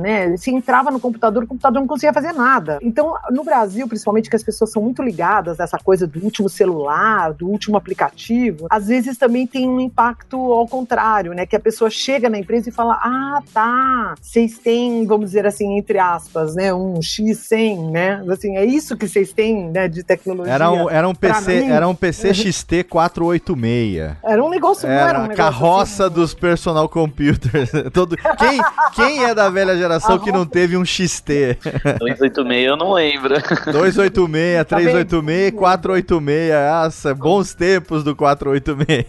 né? Se entrava no computador, o computador não conseguia fazer nada. Então, no Brasil, principalmente, que as pessoas são muito ligadas essa essa coisa do último celular, do último aplicativo, às vezes também tem um impacto ao contrário, né? Que a pessoa chega na empresa e fala: Ah, tá, vocês têm, vamos dizer assim, entre aspas, né? Um X100, né? Assim, é isso que vocês têm, né? De tecnologia. Era um, era um PC, era um PC XT 486. Era um negócio, era, era um negócio carroça assim, dos personal computers. *laughs* Todo, quem, quem é da velha geração que não teve um XT? 286 eu não lembro. 286, 386, 486. Nossa, bons tempos do 486.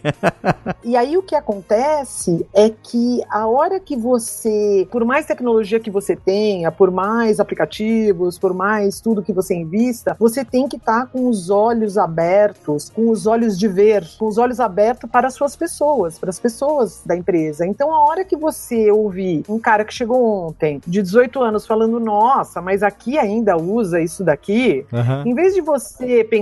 e aí o que acontece é que a hora que você, por mais tecnologia que você tenha, por mais aplicativos, por mais tudo que você invista, você tem que estar tá com os olhos abertos, com os olhos de ver, com os olhos abertos para as suas pessoas, para as pessoas da empresa. Então a hora que você ouvir um cara que chegou ontem, de 18 anos, falando, nossa, mas aqui ainda usa isso daqui, uhum. em vez de você pensar,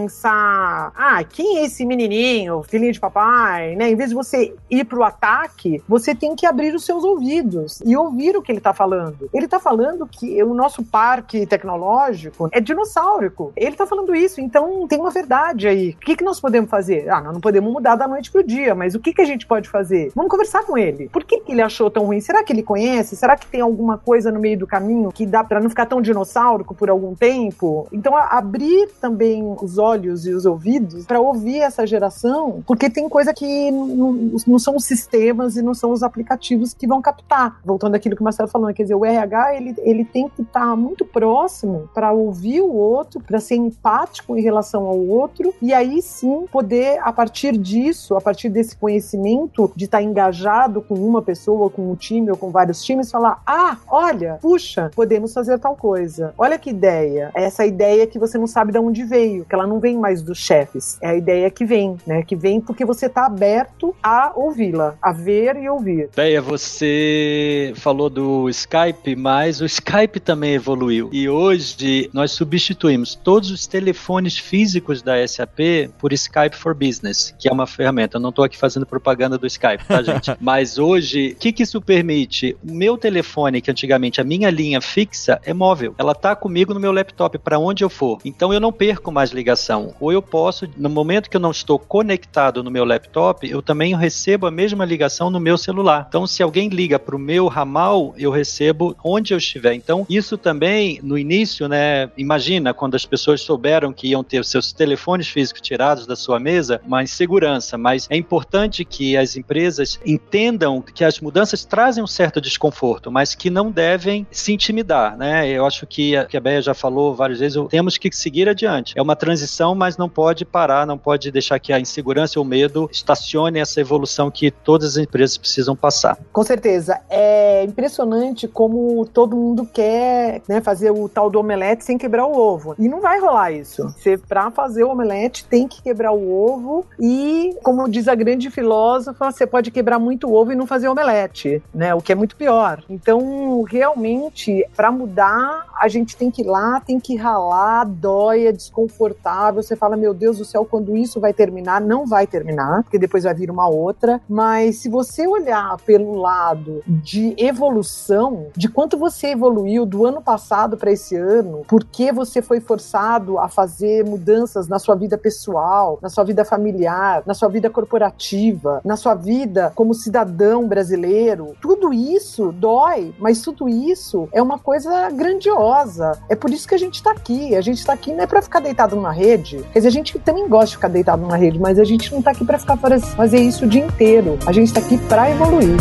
ah, quem é esse menininho, filhinho de papai, né? Em vez de você ir pro ataque, você tem que abrir os seus ouvidos e ouvir o que ele tá falando. Ele tá falando que o nosso parque tecnológico é dinossaurico. Ele tá falando isso, então tem uma verdade aí. O que, que nós podemos fazer? Ah, nós não podemos mudar da noite pro dia, mas o que, que a gente pode fazer? Vamos conversar com ele. Por que, que ele achou tão ruim? Será que ele conhece? Será que tem alguma coisa no meio do caminho que dá para não ficar tão dinossaurico por algum tempo? Então, abrir também os olhos e os ouvidos para ouvir essa geração, porque tem coisa que não, não, são os sistemas e não são os aplicativos que vão captar. Voltando àquilo que o Marcelo falou, quer dizer, o RH ele, ele tem que estar tá muito próximo para ouvir o outro, para ser empático em relação ao outro e aí sim poder, a partir disso, a partir desse conhecimento de estar tá engajado com uma pessoa, com um time ou com vários times, falar: ah, olha, puxa, podemos fazer tal coisa. Olha que ideia. Essa ideia que você não sabe de onde veio, que ela não vem mais dos chefes. É a ideia que vem, né? Que vem porque você está aberto a ouvi-la, a ver e ouvir. Deia, você falou do Skype, mas o Skype também evoluiu. E hoje nós substituímos todos os telefones físicos da SAP por Skype for Business, que é uma ferramenta. Eu não estou aqui fazendo propaganda do Skype, tá, gente? *laughs* mas hoje, o que, que isso permite? O meu telefone, que antigamente a minha linha fixa, é móvel. Ela está comigo no meu laptop para onde eu for. Então eu não perco mais ligação. Ou eu posso, no momento que eu não estou conectado no meu laptop, eu também recebo a mesma ligação no meu celular. Então, se alguém liga para o meu ramal, eu recebo onde eu estiver. Então, isso também, no início, né? Imagina quando as pessoas souberam que iam ter seus telefones físicos tirados da sua mesa, uma insegurança. Mas é importante que as empresas entendam que as mudanças trazem um certo desconforto, mas que não devem se intimidar, né? Eu acho que que a Bea já falou várias vezes, temos que seguir adiante. É uma transição, mas não pode parar, não pode deixar que a insegurança ou o medo estacione essa evolução que todas as empresas precisam passar. Com certeza. É impressionante como todo mundo quer né, fazer o tal do omelete sem quebrar o ovo. E não vai rolar isso. Você, pra fazer o omelete, tem que quebrar o ovo e, como diz a grande filósofa, você pode quebrar muito ovo e não fazer omelete, né? O que é muito pior. Então, realmente, para mudar, a gente tem que ir lá, tem que ralar, dói, é desconfortável. Você fala, meu Deus do céu, quando isso vai terminar? Não vai terminar, porque depois vai vir uma outra. Mas se você olhar pelo lado de evolução, de quanto você evoluiu do ano passado para esse ano, porque você foi forçado a fazer mudanças na sua vida pessoal, na sua vida familiar, na sua vida corporativa, na sua vida como cidadão brasileiro, tudo isso dói, mas tudo isso é uma coisa grandiosa. É por isso que a gente está aqui. A gente está aqui não é para ficar deitado numa rede. Quer dizer, a gente também gosta de ficar deitado numa rede, mas a gente não está aqui para ficar fazer isso o dia inteiro. A gente está aqui para evoluir.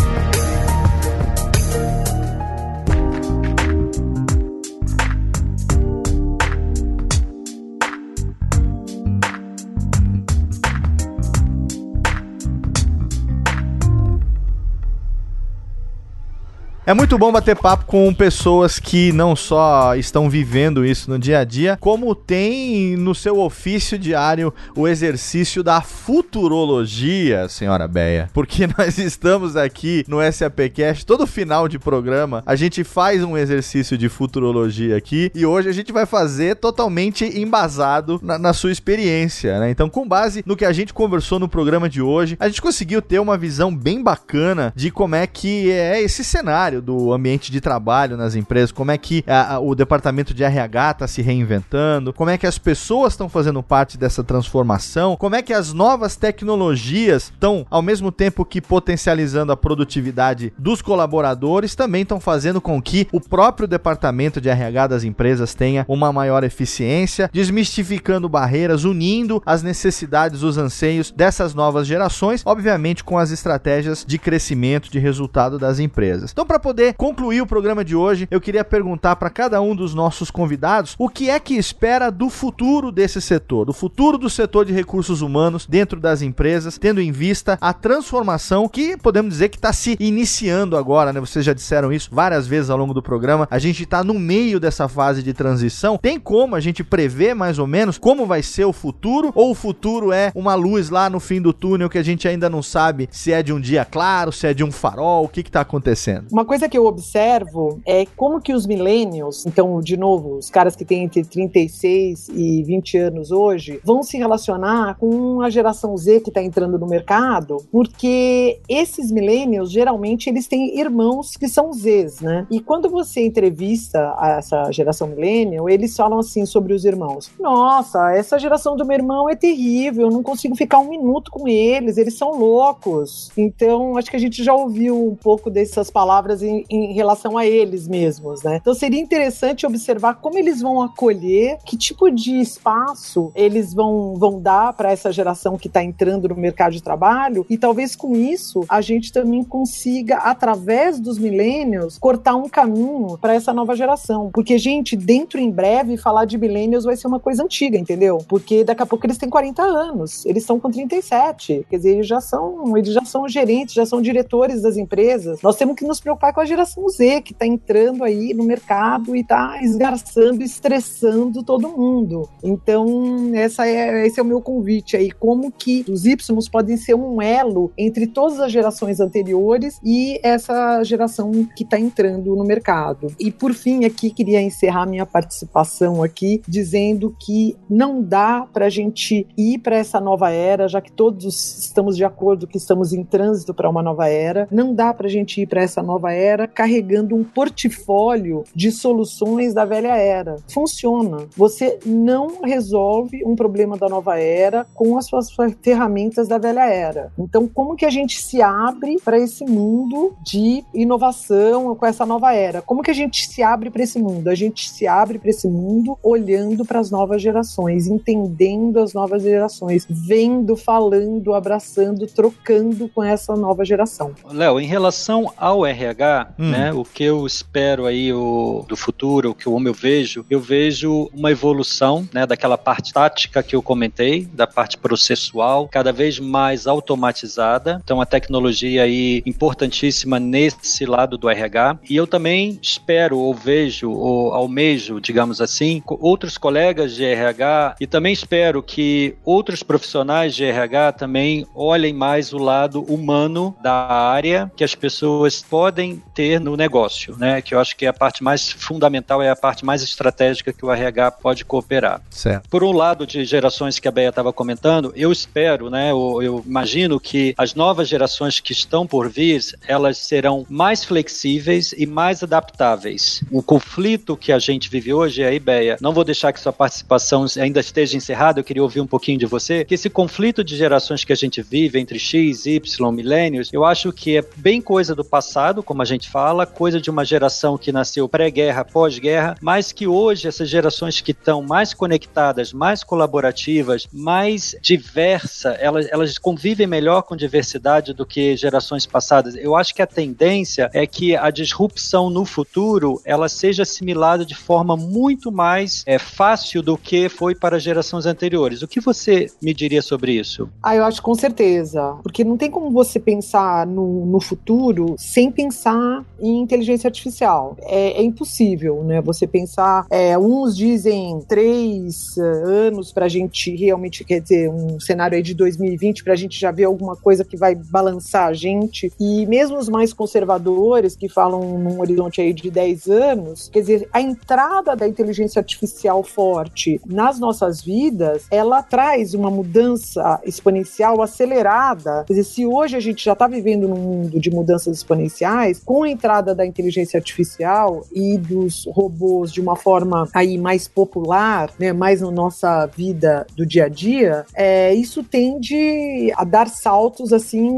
É muito bom bater papo com pessoas que não só estão vivendo isso no dia a dia, como tem no seu ofício diário o exercício da futurologia, senhora Beia. Porque *laughs* nós estamos aqui no SAPcast, todo final de programa, a gente faz um exercício de futurologia aqui e hoje a gente vai fazer totalmente embasado na, na sua experiência, né? Então, com base no que a gente conversou no programa de hoje, a gente conseguiu ter uma visão bem bacana de como é que é esse cenário do ambiente de trabalho nas empresas, como é que a, a, o departamento de RH está se reinventando, como é que as pessoas estão fazendo parte dessa transformação, como é que as novas tecnologias estão, ao mesmo tempo que potencializando a produtividade dos colaboradores, também estão fazendo com que o próprio departamento de RH das empresas tenha uma maior eficiência, desmistificando barreiras, unindo as necessidades, os anseios dessas novas gerações, obviamente com as estratégias de crescimento, de resultado das empresas. Então, para poder concluir o programa de hoje, eu queria perguntar para cada um dos nossos convidados o que é que espera do futuro desse setor, do futuro do setor de recursos humanos dentro das empresas, tendo em vista a transformação que podemos dizer que está se iniciando agora, né? Vocês já disseram isso várias vezes ao longo do programa. A gente está no meio dessa fase de transição. Tem como a gente prever mais ou menos como vai ser o futuro? Ou o futuro é uma luz lá no fim do túnel que a gente ainda não sabe se é de um dia claro, se é de um farol, o que está acontecendo? Uma coisa que eu observo é como que os millennials, então, de novo, os caras que têm entre 36 e 20 anos hoje, vão se relacionar com a geração Z que está entrando no mercado, porque esses millennials, geralmente, eles têm irmãos que são Zs, né? E quando você entrevista essa geração millennial, eles falam assim sobre os irmãos. Nossa, essa geração do meu irmão é terrível, eu não consigo ficar um minuto com eles, eles são loucos. Então, acho que a gente já ouviu um pouco dessas palavras em, em relação a eles mesmos, né? Então, seria interessante observar como eles vão acolher, que tipo de espaço eles vão, vão dar para essa geração que está entrando no mercado de trabalho e talvez com isso a gente também consiga, através dos millennials, cortar um caminho para essa nova geração. Porque, gente, dentro em breve, falar de millennials vai ser uma coisa antiga, entendeu? Porque daqui a pouco eles têm 40 anos, eles estão com 37. Quer dizer, eles já são, eles já são gerentes, já são diretores das empresas. Nós temos que nos preocupar com a geração Z, que está entrando aí no mercado e está esgarçando, estressando todo mundo. Então, essa é, esse é o meu convite aí. Como que os Y podem ser um elo entre todas as gerações anteriores e essa geração que está entrando no mercado. E por fim, aqui queria encerrar minha participação aqui dizendo que não dá para a gente ir para essa nova era, já que todos estamos de acordo que estamos em trânsito para uma nova era. Não dá para a gente ir para essa nova era carregando um portfólio de soluções da velha era. Funciona. Você não resolve um problema da nova era com as suas ferramentas da velha era. Então, como que a gente se abre para esse mundo de inovação com essa nova era? Como que a gente se abre para esse mundo? A gente se abre para esse mundo olhando para as novas gerações, entendendo as novas gerações, vendo, falando, abraçando, trocando com essa nova geração. Léo, em relação ao RH, hum. né, o que eu espero aí o, do futuro, o que eu, eu vejo, eu vejo uma evolução, né, daquela parte tática que eu comentei, da parte processual, cada vez mais automatizada. Então a tecnologia aí importantíssima nesse lado do RH. E eu também espero ou vejo ou almejo, digamos assim, outros colegas de RH e também espero que outros profissionais de RH também olhem mais o lado humano da área que as pessoas podem ter no negócio, né? Que eu acho que é a parte mais fundamental, é a parte mais estratégica que o RH pode cooperar. Certo. Por um lado, de gerações que a Beia estava comentando, eu espero, né? Eu, eu imagino que as novas gerações que estão por vir, elas serão mais flexíveis e mais adaptáveis. O conflito que a gente vive hoje, aí, Beia, não vou deixar que sua participação ainda esteja encerrada, eu queria ouvir um pouquinho de você, que esse conflito de gerações que a gente vive entre X, Y, milênios, eu acho que é bem coisa do passado, como a gente fala, coisa de uma geração que nasceu pré-guerra, pós-guerra, mas que hoje essas gerações que estão mais conectadas, mais colaborativas, mais diversas, elas, elas convivem melhor com diversidade do que gerações passadas. Eu acho que a tendência é que a disrupção no futuro ela seja assimilada de forma muito mais é, fácil do que foi para gerações anteriores. O que você me diria sobre isso? Ah, eu acho com certeza. Porque não tem como você pensar no, no futuro sem pensar em inteligência artificial. É, é impossível, né? Você pensar. É, uns dizem três uh, anos para a gente realmente, quer dizer, um cenário aí de 2020 para a gente já ver alguma coisa que vai balançar a gente. E mesmo os mais conservadores, que falam num horizonte aí de 10 anos, quer dizer, a entrada da inteligência artificial forte nas nossas vidas, ela traz uma mudança exponencial acelerada. Quer dizer, se hoje a gente já está vivendo num mundo de mudanças exponenciais, com a entrada da inteligência artificial e dos robôs de uma forma aí mais popular, né, mais na nossa vida do dia a dia, é, isso tende a dar saltos assim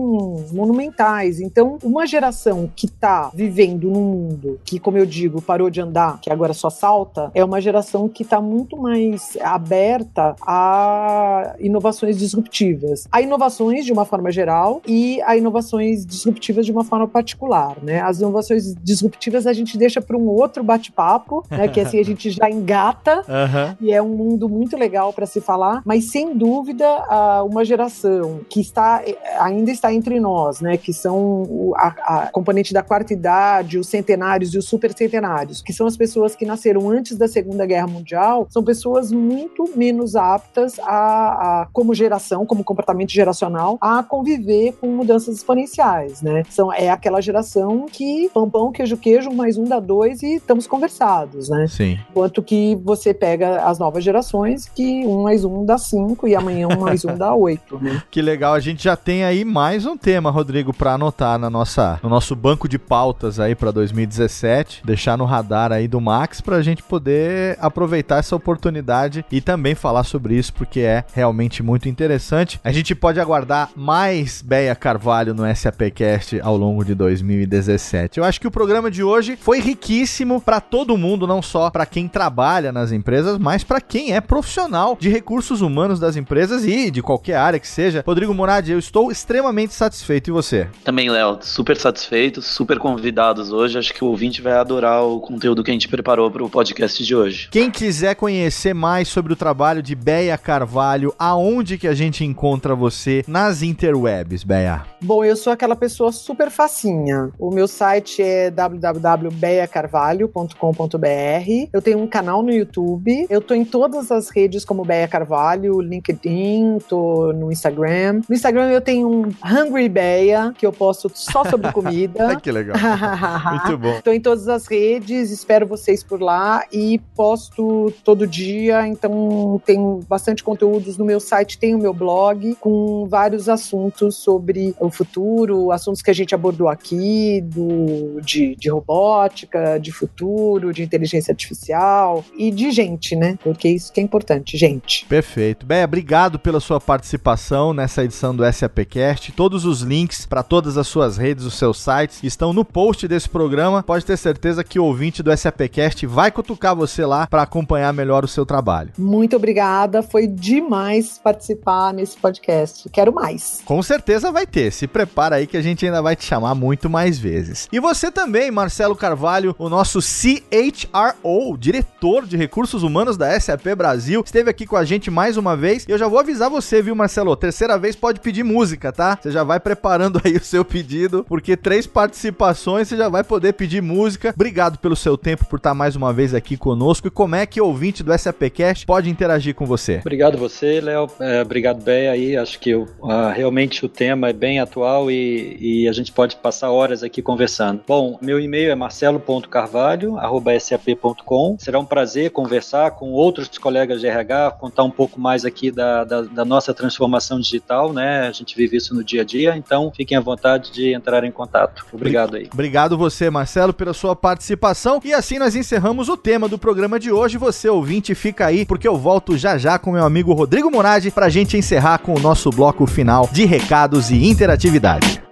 monumentais. Então, uma geração que está vivendo num mundo que, como eu digo, parou de andar, que agora só salta, é uma geração que está muito mais aberta a inovações disruptivas. A inovações de uma forma geral e a inovações disruptivas de uma forma particular, né? As inovações disruptivas a gente deixa para um outro bate-papo, né? Que assim a *laughs* gente já engata uhum. e é um mundo muito legal para se falar, mas sem dúvida uma geração que está ainda está entre nós, né? Que são a, a componente da quarta idade, os centenários e os supercentenários, que são as pessoas que nasceram antes da Segunda Guerra Mundial, são pessoas muito menos aptas a, a como geração, como comportamento geracional, a conviver com mudanças exponenciais, né? São, é aquela geração que pão, pão, queijo, queijo, mais um dá dois e estamos conversados, né? Sim. Enquanto que você pega as novas gerações que um mais um dá cinco e amanhã um mais um dá oito, né? *laughs* Que legal, a gente já tem aí mais um tema, Rodrigo, para anotar na nossa, no nosso banco de pautas aí para 2017, deixar no radar aí do Max para a gente poder aproveitar essa oportunidade e também falar sobre isso, porque é realmente muito interessante. A gente pode aguardar mais Beia Carvalho no SAPcast ao longo de 2017. Eu acho que o programa de hoje foi riquíssimo para todo mundo, não só para quem trabalha nas empresas, mas para quem é profissional de recursos humanos das empresas e de qualquer área que seja. Rodrigo Murad, eu estou extremamente satisfeito e você? Também, Léo, super satisfeito, super convidados hoje. Acho que o ouvinte vai adorar o conteúdo que a gente preparou para o podcast de hoje. Quem quiser conhecer mais sobre o trabalho de Beia Carvalho, aonde que a gente encontra você nas interwebs, Beia? Bom, eu sou aquela pessoa super facinha. O meu site é www.beiacarvalho.com.br. Eu tenho um canal no YouTube. Eu tô em todas as redes como Beia Carvalho, LinkedIn, tô no Instagram. No Instagram eu tenho um Hungry Beia, que eu posto só sobre *laughs* comida. que legal. *laughs* Muito bom. Tô em todas as redes, espero vocês por lá e posto todo dia, então tem bastante conteúdos no meu site, tem o meu blog com vários assuntos sobre o futuro, assuntos que a gente abordou aqui, de, de robótica, de futuro, de inteligência artificial e de gente, né? Porque isso que é importante, gente. Perfeito. Bem, obrigado pela sua participação nessa edição do SAPcast. Todos os links para todas as suas redes, os seus sites estão no post desse programa. Pode ter certeza que o ouvinte do SAPcast vai cutucar você lá para acompanhar melhor o seu trabalho. Muito obrigada, foi demais participar nesse podcast. Quero mais. Com certeza vai ter. Se prepara aí que a gente ainda vai te chamar muito mais vezes. E você também, Marcelo Carvalho, o nosso CHRO, diretor de recursos humanos da SAP Brasil, esteve aqui com a gente mais uma vez. E eu já vou avisar você, viu, Marcelo? Terceira vez pode pedir música, tá? Você já vai preparando *laughs* aí o seu pedido, porque três participações você já vai poder pedir música. Obrigado pelo seu tempo por estar mais uma vez aqui conosco. E como é que o ouvinte do SAPcast pode interagir com você? Obrigado você, Léo. É, obrigado, Bé, aí. Acho que uh, realmente o tema é bem atual e, e, a gente pode passar horas aqui conversando. Bom, meu e-mail é marcelo.carvalho.sap.com. Será um prazer conversar com outros colegas de RH, contar um pouco mais aqui da, da, da nossa transformação digital, né? A gente vive isso no dia a dia, então fiquem à vontade de entrar em contato. Obrigado aí. Obrigado você, Marcelo, pela sua participação. E assim nós encerramos o tema do programa de hoje. Você, ouvinte, fica aí, porque eu volto já já com meu amigo Rodrigo Moradi pra gente encerrar com o nosso bloco final de recados e interatividade.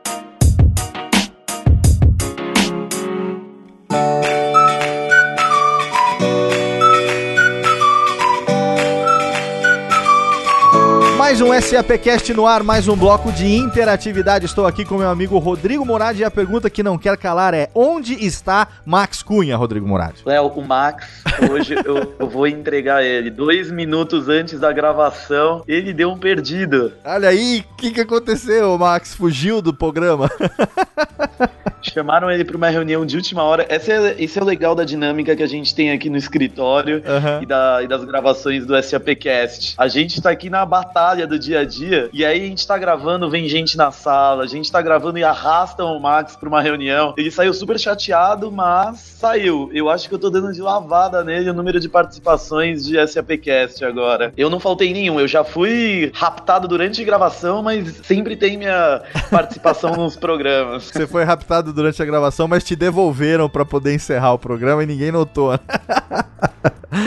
Mais um SAPcast no ar, mais um bloco de interatividade. Estou aqui com meu amigo Rodrigo Moradi e a pergunta que não quer calar é: onde está Max Cunha, Rodrigo Moradi? Léo, o Max, hoje eu, eu, vou entregar ele. Dois minutos antes da gravação, ele deu um perdido. Olha aí, o que, que aconteceu, Max? Fugiu do programa? *laughs* Chamaram ele para uma reunião de última hora. Esse é, esse é o legal da dinâmica que a gente tem aqui no escritório uhum. e, da, e das gravações do SAPcast. A gente está aqui na batalha do dia a dia e aí a gente está gravando, vem gente na sala, a gente está gravando e arrastam o Max para uma reunião. Ele saiu super chateado, mas saiu. Eu acho que eu tô dando de lavada nele o número de participações de SAPcast agora. Eu não faltei nenhum, eu já fui raptado durante a gravação, mas sempre tem minha participação *laughs* nos programas. Você foi raptado durante a gravação, mas te devolveram para poder encerrar o programa e ninguém notou. Né?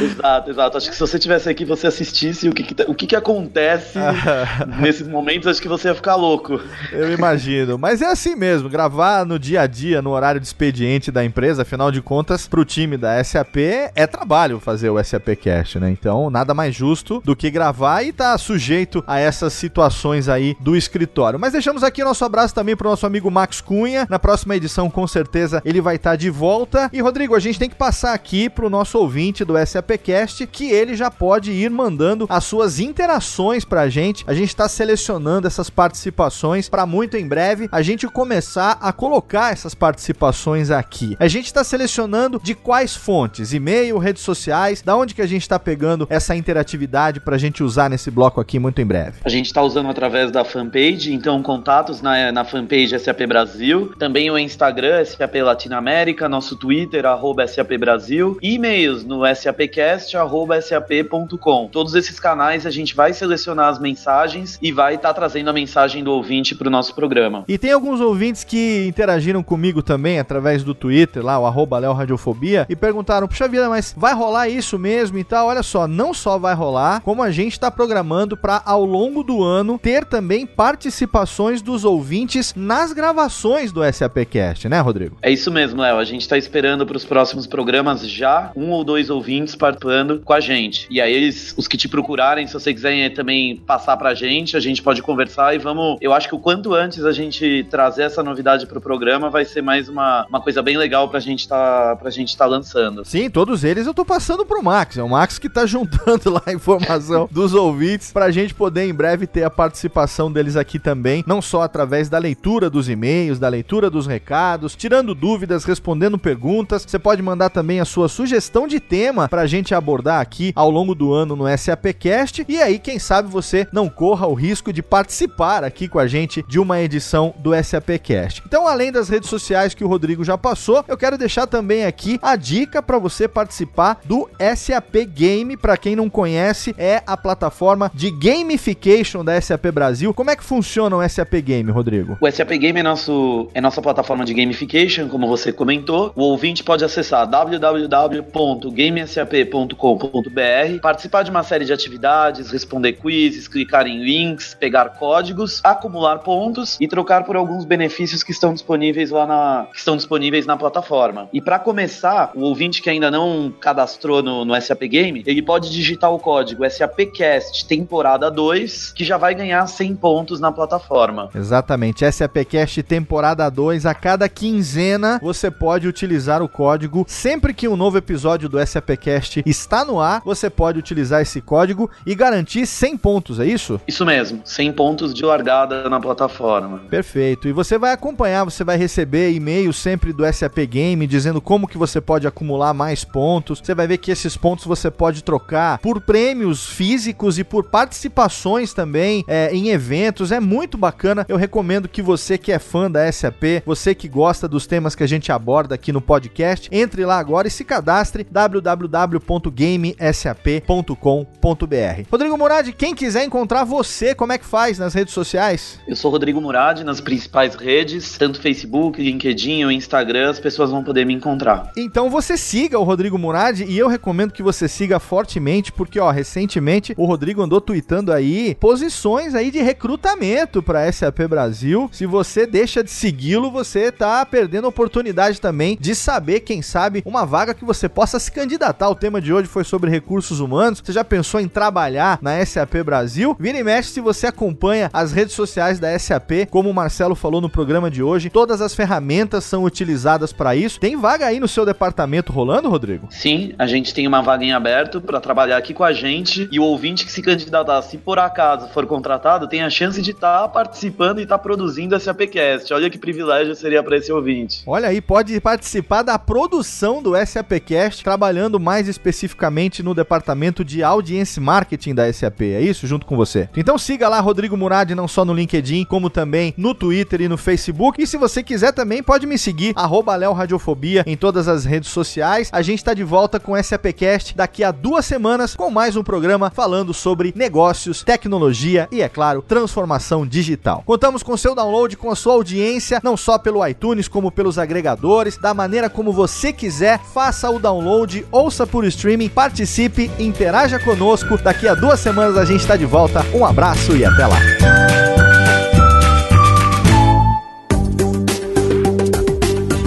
Exato, exato. Acho que se você tivesse aqui você assistisse o que, que tá, o que, que acontece *laughs* nesses momentos, acho que você ia ficar louco. Eu imagino. Mas é assim mesmo, gravar no dia a dia, no horário de expediente da empresa, afinal de contas, pro time da SAP é trabalho fazer o SAP Cast, né? Então, nada mais justo do que gravar e tá sujeito a essas situações aí do escritório. Mas deixamos aqui nosso abraço também pro nosso amigo Max Cunha. Na próxima edição, com certeza, ele vai estar tá de volta. E, Rodrigo, a gente tem que passar aqui pro nosso ouvinte do SAP SAPcast, que ele já pode ir mandando as suas interações pra gente. A gente está selecionando essas participações para muito em breve a gente começar a colocar essas participações aqui. A gente está selecionando de quais fontes, e-mail, redes sociais, da onde que a gente está pegando essa interatividade para a gente usar nesse bloco aqui muito em breve. A gente está usando através da fanpage, então contatos na, na fanpage SAP Brasil, também o Instagram SAP Latinoamérica, nosso Twitter arroba SAP Brasil, e-mails no SAP podcast@sap.com. Todos esses canais a gente vai selecionar as mensagens e vai estar tá trazendo a mensagem do ouvinte para o nosso programa. E tem alguns ouvintes que interagiram comigo também através do Twitter, lá o arroba Radiofobia, e perguntaram: puxa vida, mas vai rolar isso mesmo e tal? Olha só, não só vai rolar, como a gente está programando para ao longo do ano ter também participações dos ouvintes nas gravações do SAPcast, né, Rodrigo? É isso mesmo, Léo. A gente está esperando para os próximos programas já um ou dois ouvintes participando com a gente. E aí eles, os que te procurarem, se você quiser também passar pra gente, a gente pode conversar e vamos. Eu acho que o quanto antes a gente trazer essa novidade pro programa vai ser mais uma, uma coisa bem legal pra gente tá, pra gente tá lançando. Sim, todos eles eu tô passando pro Max. É o Max que tá *laughs* juntando lá a informação *laughs* dos ouvintes pra gente poder em breve ter a participação deles aqui também, não só através da leitura dos e-mails, da leitura dos recados, tirando dúvidas, respondendo perguntas. Você pode mandar também a sua sugestão de tema pra gente abordar aqui ao longo do ano no SAPcast. E aí, quem sabe você não corra o risco de participar aqui com a gente de uma edição do SAPcast. Então, além das redes sociais que o Rodrigo já passou, eu quero deixar também aqui a dica para você participar do SAP Game. Para quem não conhece, é a plataforma de gamification da SAP Brasil. Como é que funciona o SAP Game, Rodrigo? O SAP Game é, nosso, é nossa plataforma de gamification, como você comentou. O ouvinte pode acessar www.gamesap sap.com.br, participar de uma série de atividades, responder quizzes, clicar em links, pegar códigos, acumular pontos e trocar por alguns benefícios que estão disponíveis lá na que estão disponíveis na plataforma. E para começar, o ouvinte que ainda não cadastrou no, no SAP Game, ele pode digitar o código SAPcast temporada 2, que já vai ganhar 100 pontos na plataforma. Exatamente, SAPcast temporada 2, a cada quinzena você pode utilizar o código sempre que um novo episódio do SAPcast está no ar, você pode utilizar esse código e garantir 100 pontos, é isso? Isso mesmo, 100 pontos de largada na plataforma. Perfeito. E você vai acompanhar, você vai receber e-mail sempre do SAP Game dizendo como que você pode acumular mais pontos. Você vai ver que esses pontos você pode trocar por prêmios físicos e por participações também é, em eventos. É muito bacana. Eu recomendo que você que é fã da SAP, você que gosta dos temas que a gente aborda aqui no podcast, entre lá agora e se cadastre www www.gamesap.com.br. Rodrigo Murad, quem quiser encontrar você, como é que faz nas redes sociais? Eu sou Rodrigo Murad nas principais redes, tanto Facebook, LinkedIn ou Instagram, as pessoas vão poder me encontrar. Então você siga o Rodrigo Murad e eu recomendo que você siga fortemente, porque ó, recentemente o Rodrigo andou tweetando aí posições aí de recrutamento para SAP Brasil. Se você deixa de segui-lo, você tá perdendo a oportunidade também de saber, quem sabe, uma vaga que você possa se candidatar. O tema de hoje foi sobre recursos humanos. Você já pensou em trabalhar na SAP Brasil? Vira e mexe se você acompanha as redes sociais da SAP, como o Marcelo falou no programa de hoje, todas as ferramentas são utilizadas para isso. Tem vaga aí no seu departamento rolando, Rodrigo? Sim, a gente tem uma vaga em aberto para trabalhar aqui com a gente e o ouvinte que se candidatar, se por acaso for contratado, tem a chance de estar tá participando e estar tá produzindo a SAPcast. Olha que privilégio seria para esse ouvinte. Olha aí, pode participar da produção do SAPcast, trabalhando mais mais especificamente no departamento de audience marketing da SAP, é isso? Junto com você. Então siga lá Rodrigo Murad não só no LinkedIn, como também no Twitter e no Facebook. E se você quiser também, pode me seguir, arroba Radiofobia, em todas as redes sociais. A gente está de volta com SAPcast daqui a duas semanas com mais um programa falando sobre negócios, tecnologia e, é claro, transformação digital. Contamos com seu download, com a sua audiência, não só pelo iTunes, como pelos agregadores, da maneira como você quiser. Faça o download, ouça por streaming, participe, interaja conosco. Daqui a duas semanas a gente está de volta. Um abraço e até lá.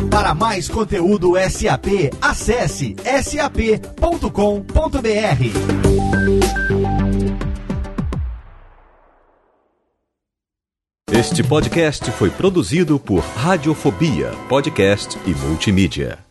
Para mais conteúdo SAP, acesse sap.com.br. Este podcast foi produzido por Radiofobia, podcast e multimídia.